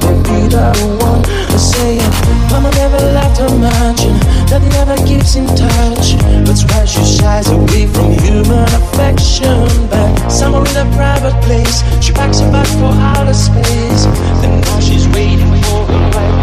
can be the one to say it. Mama never left her mansion. that never keeps in touch. That's why she shies away from human affection. But somewhere in a private place, she packs her bags for outer space. Then now she's waiting for the right.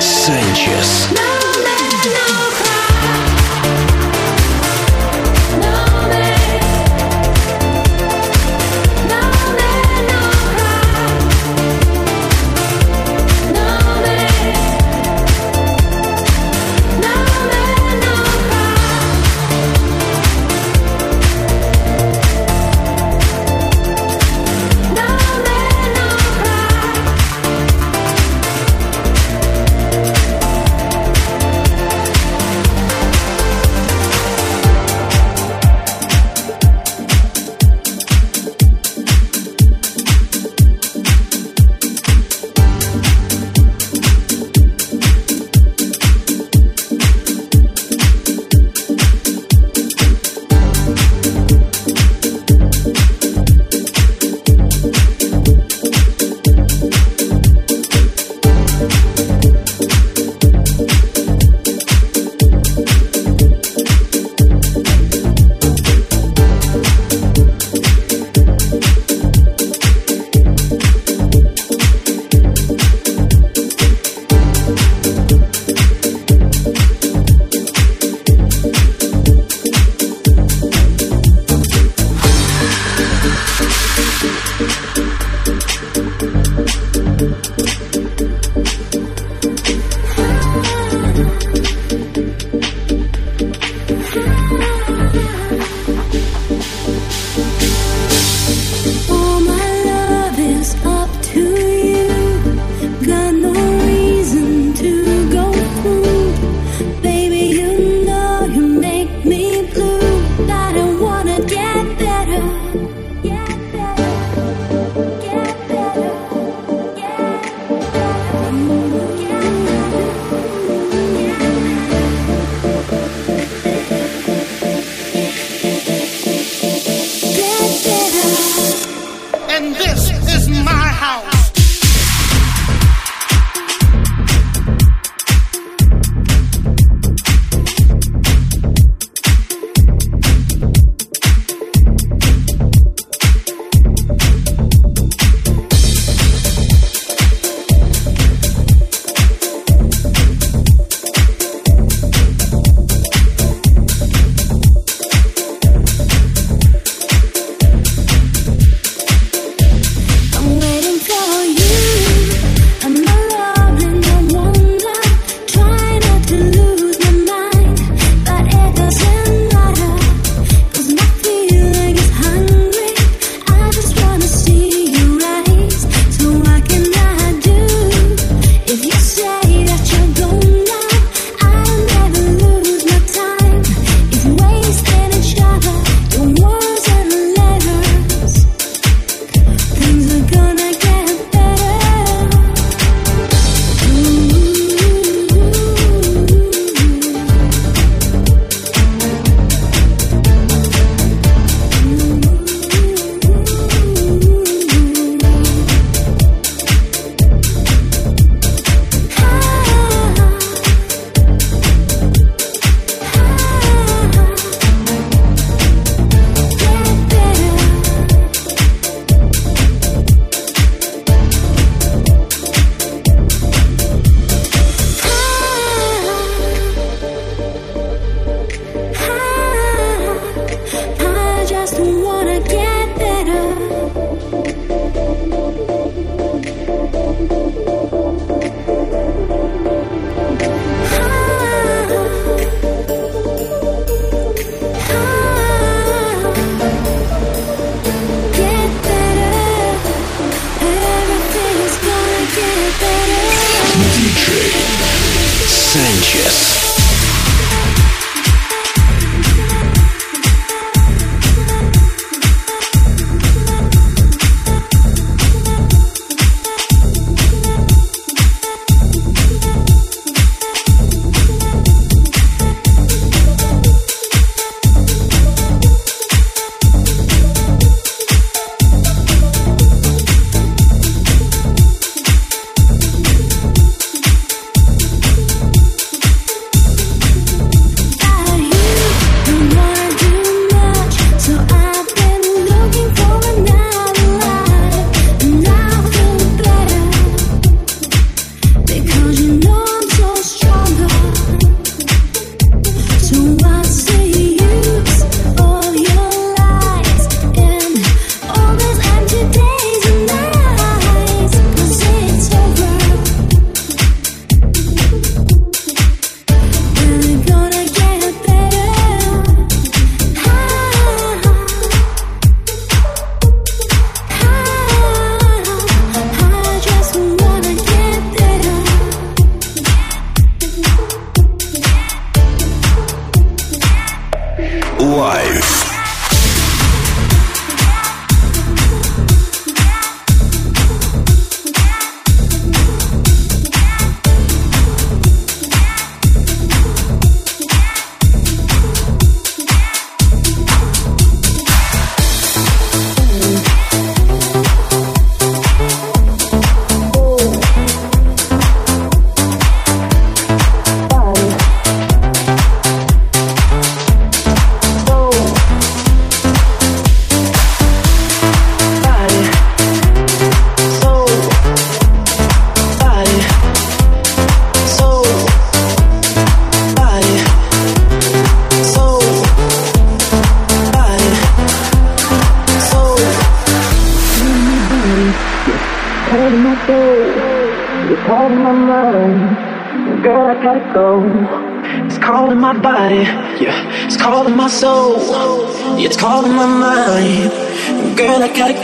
Sanchez.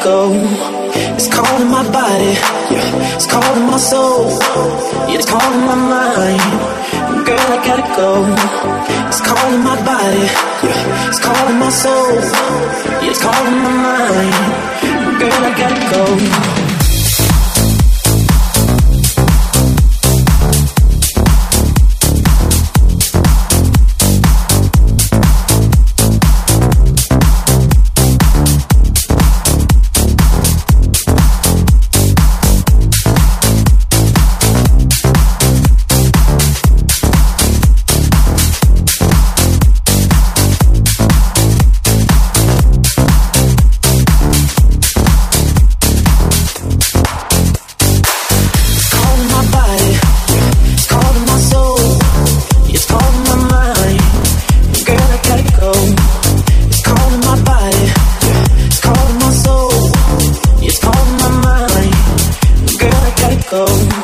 so go.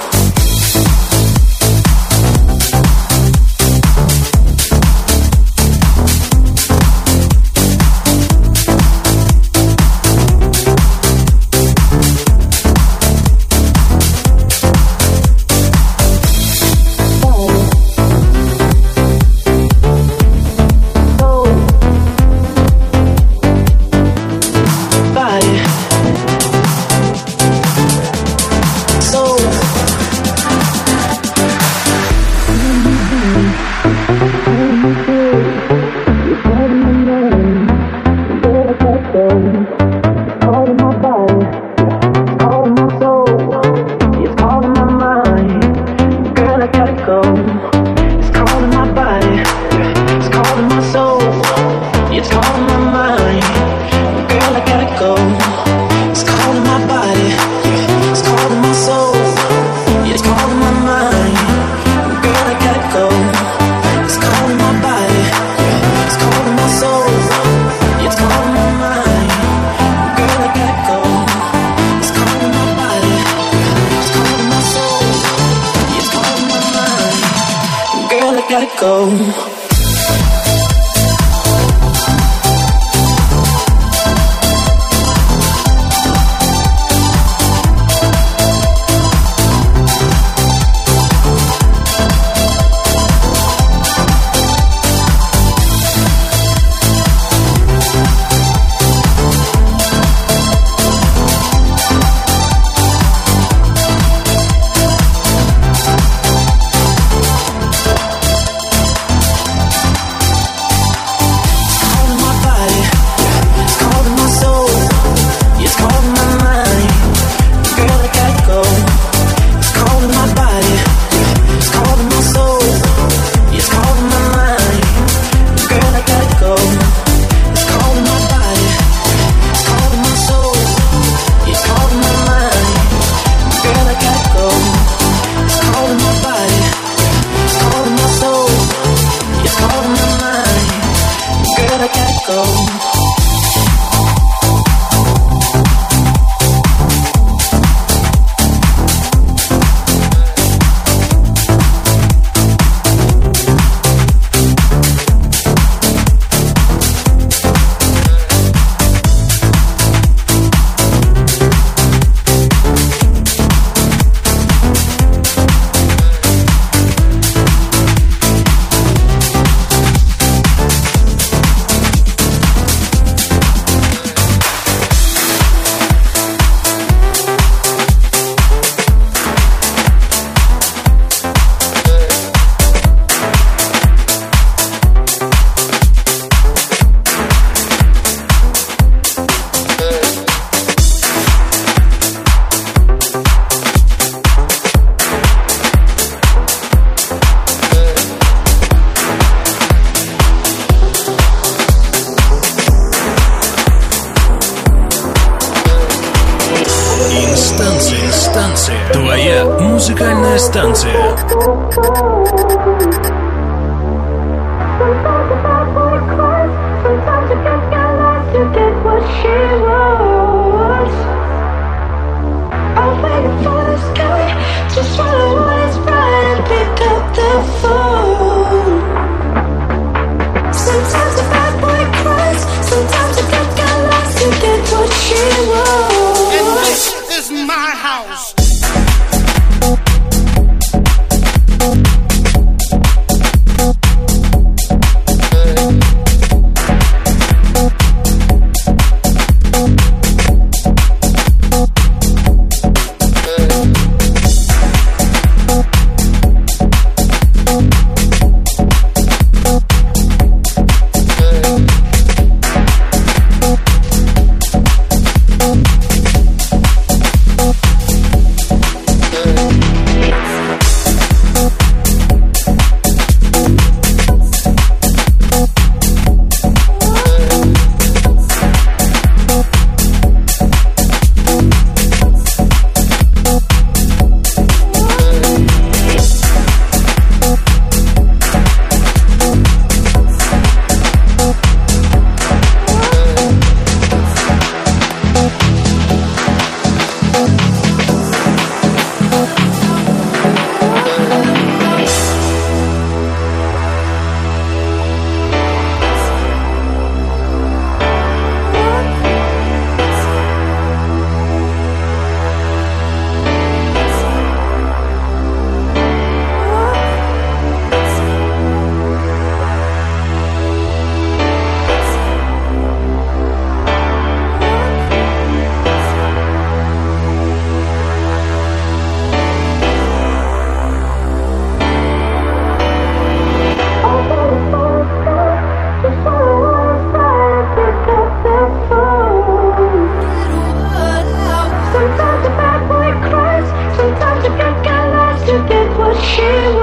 should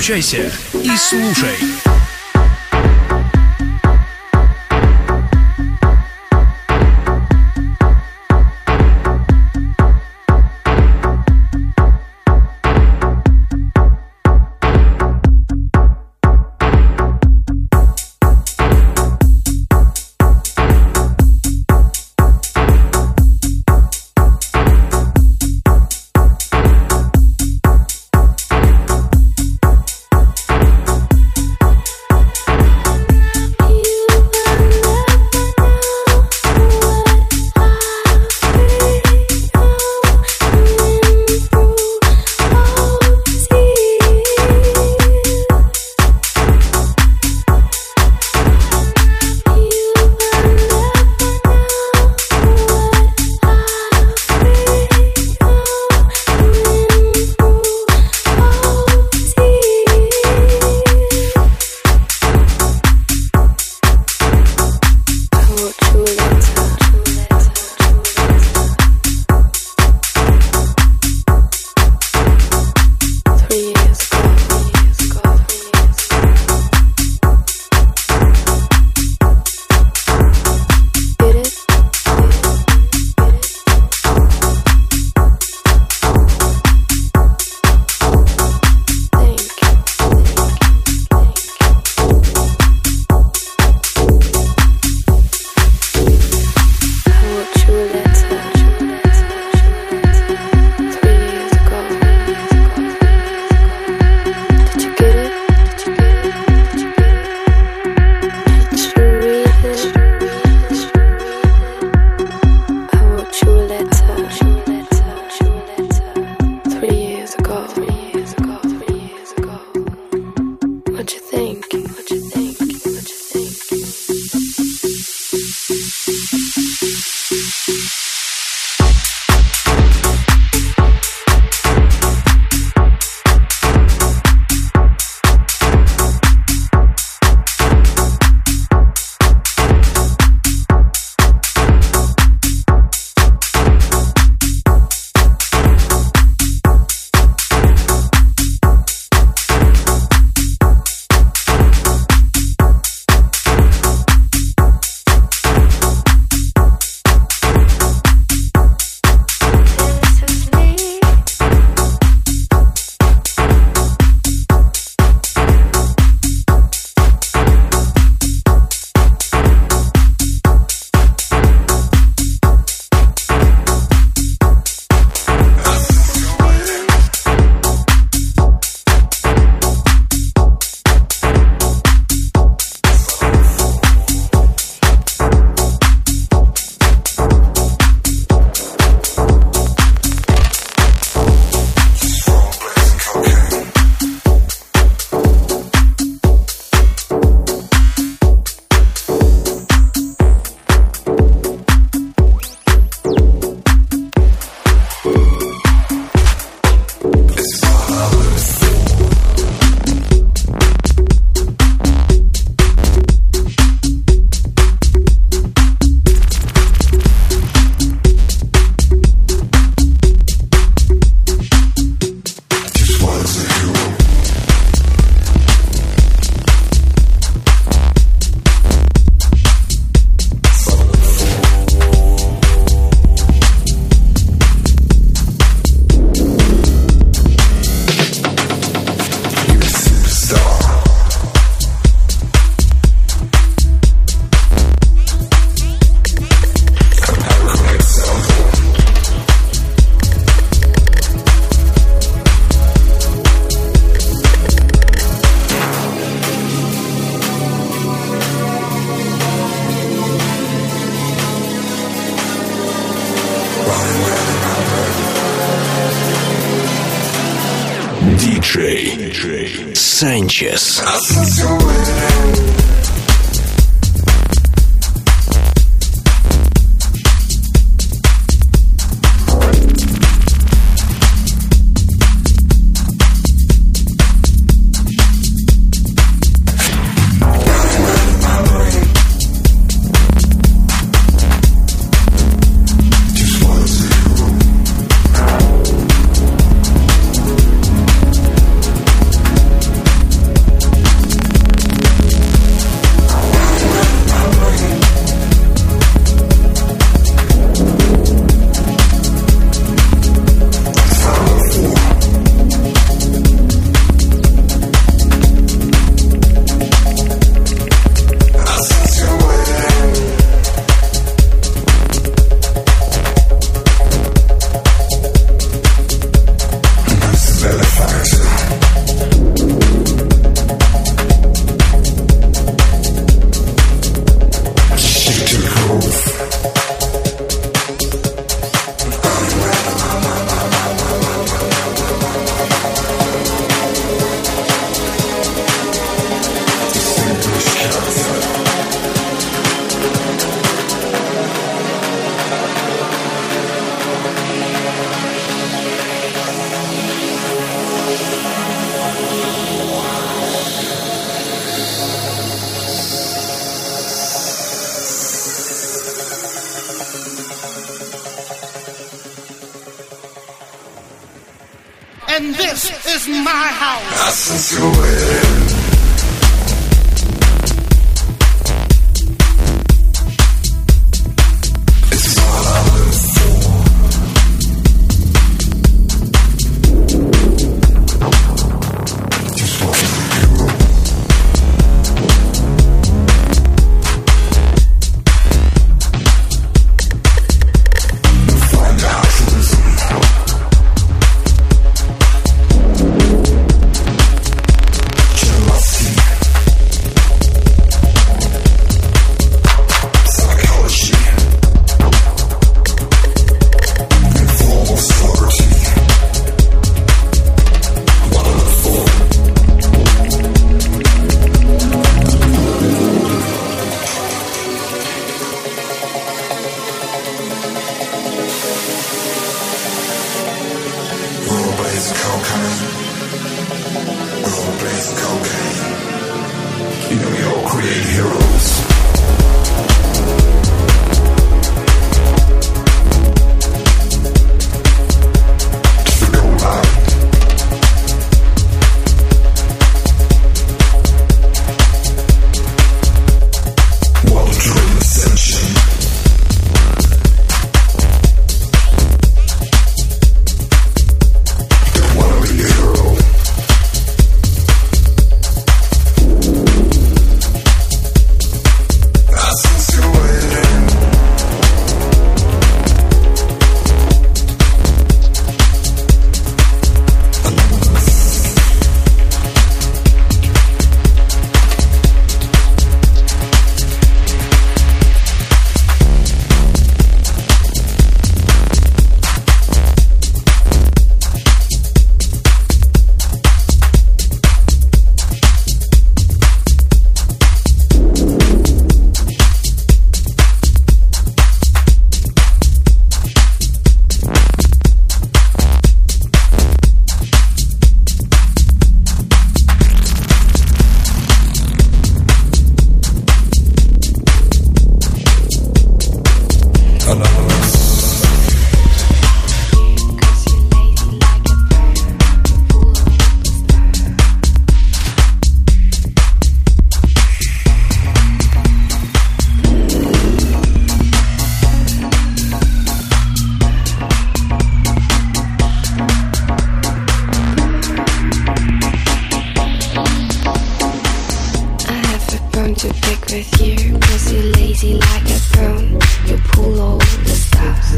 Подключайся и слушай. To pick with you Cause you're lazy like a bone. You pull all the stops.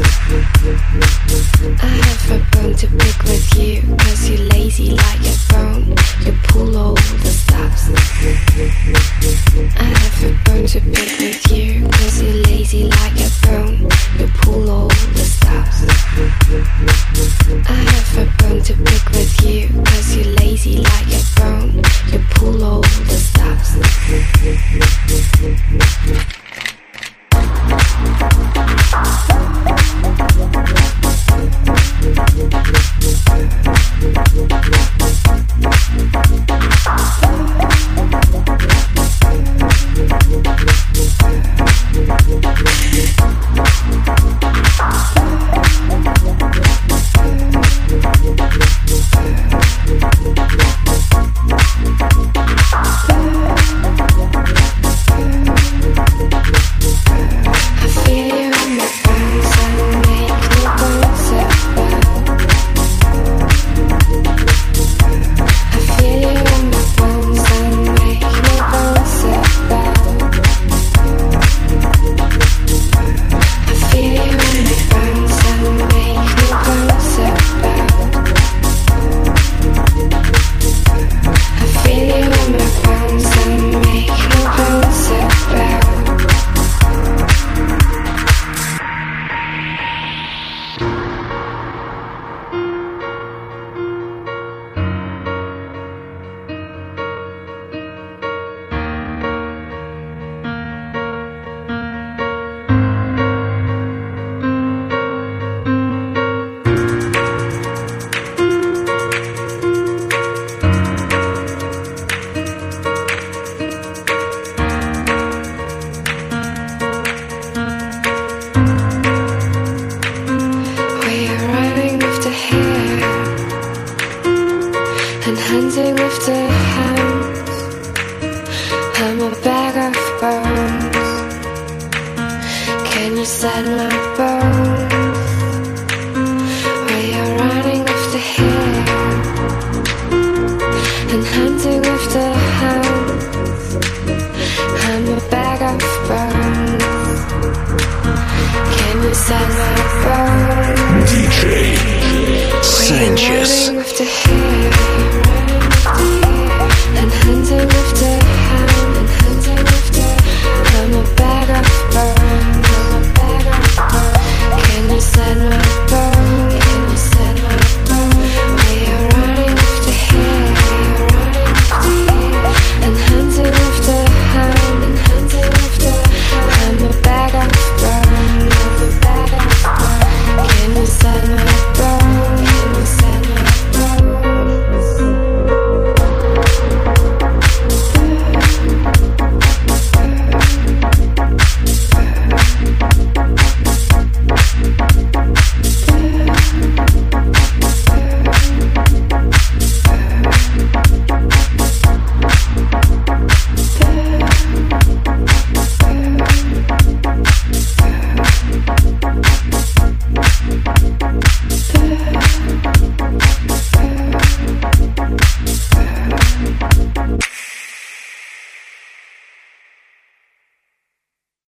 I have a bone to pick with you Cause you're lazy like a bone You pull all the stops. I have a bone to pick with you Cause you're lazy like a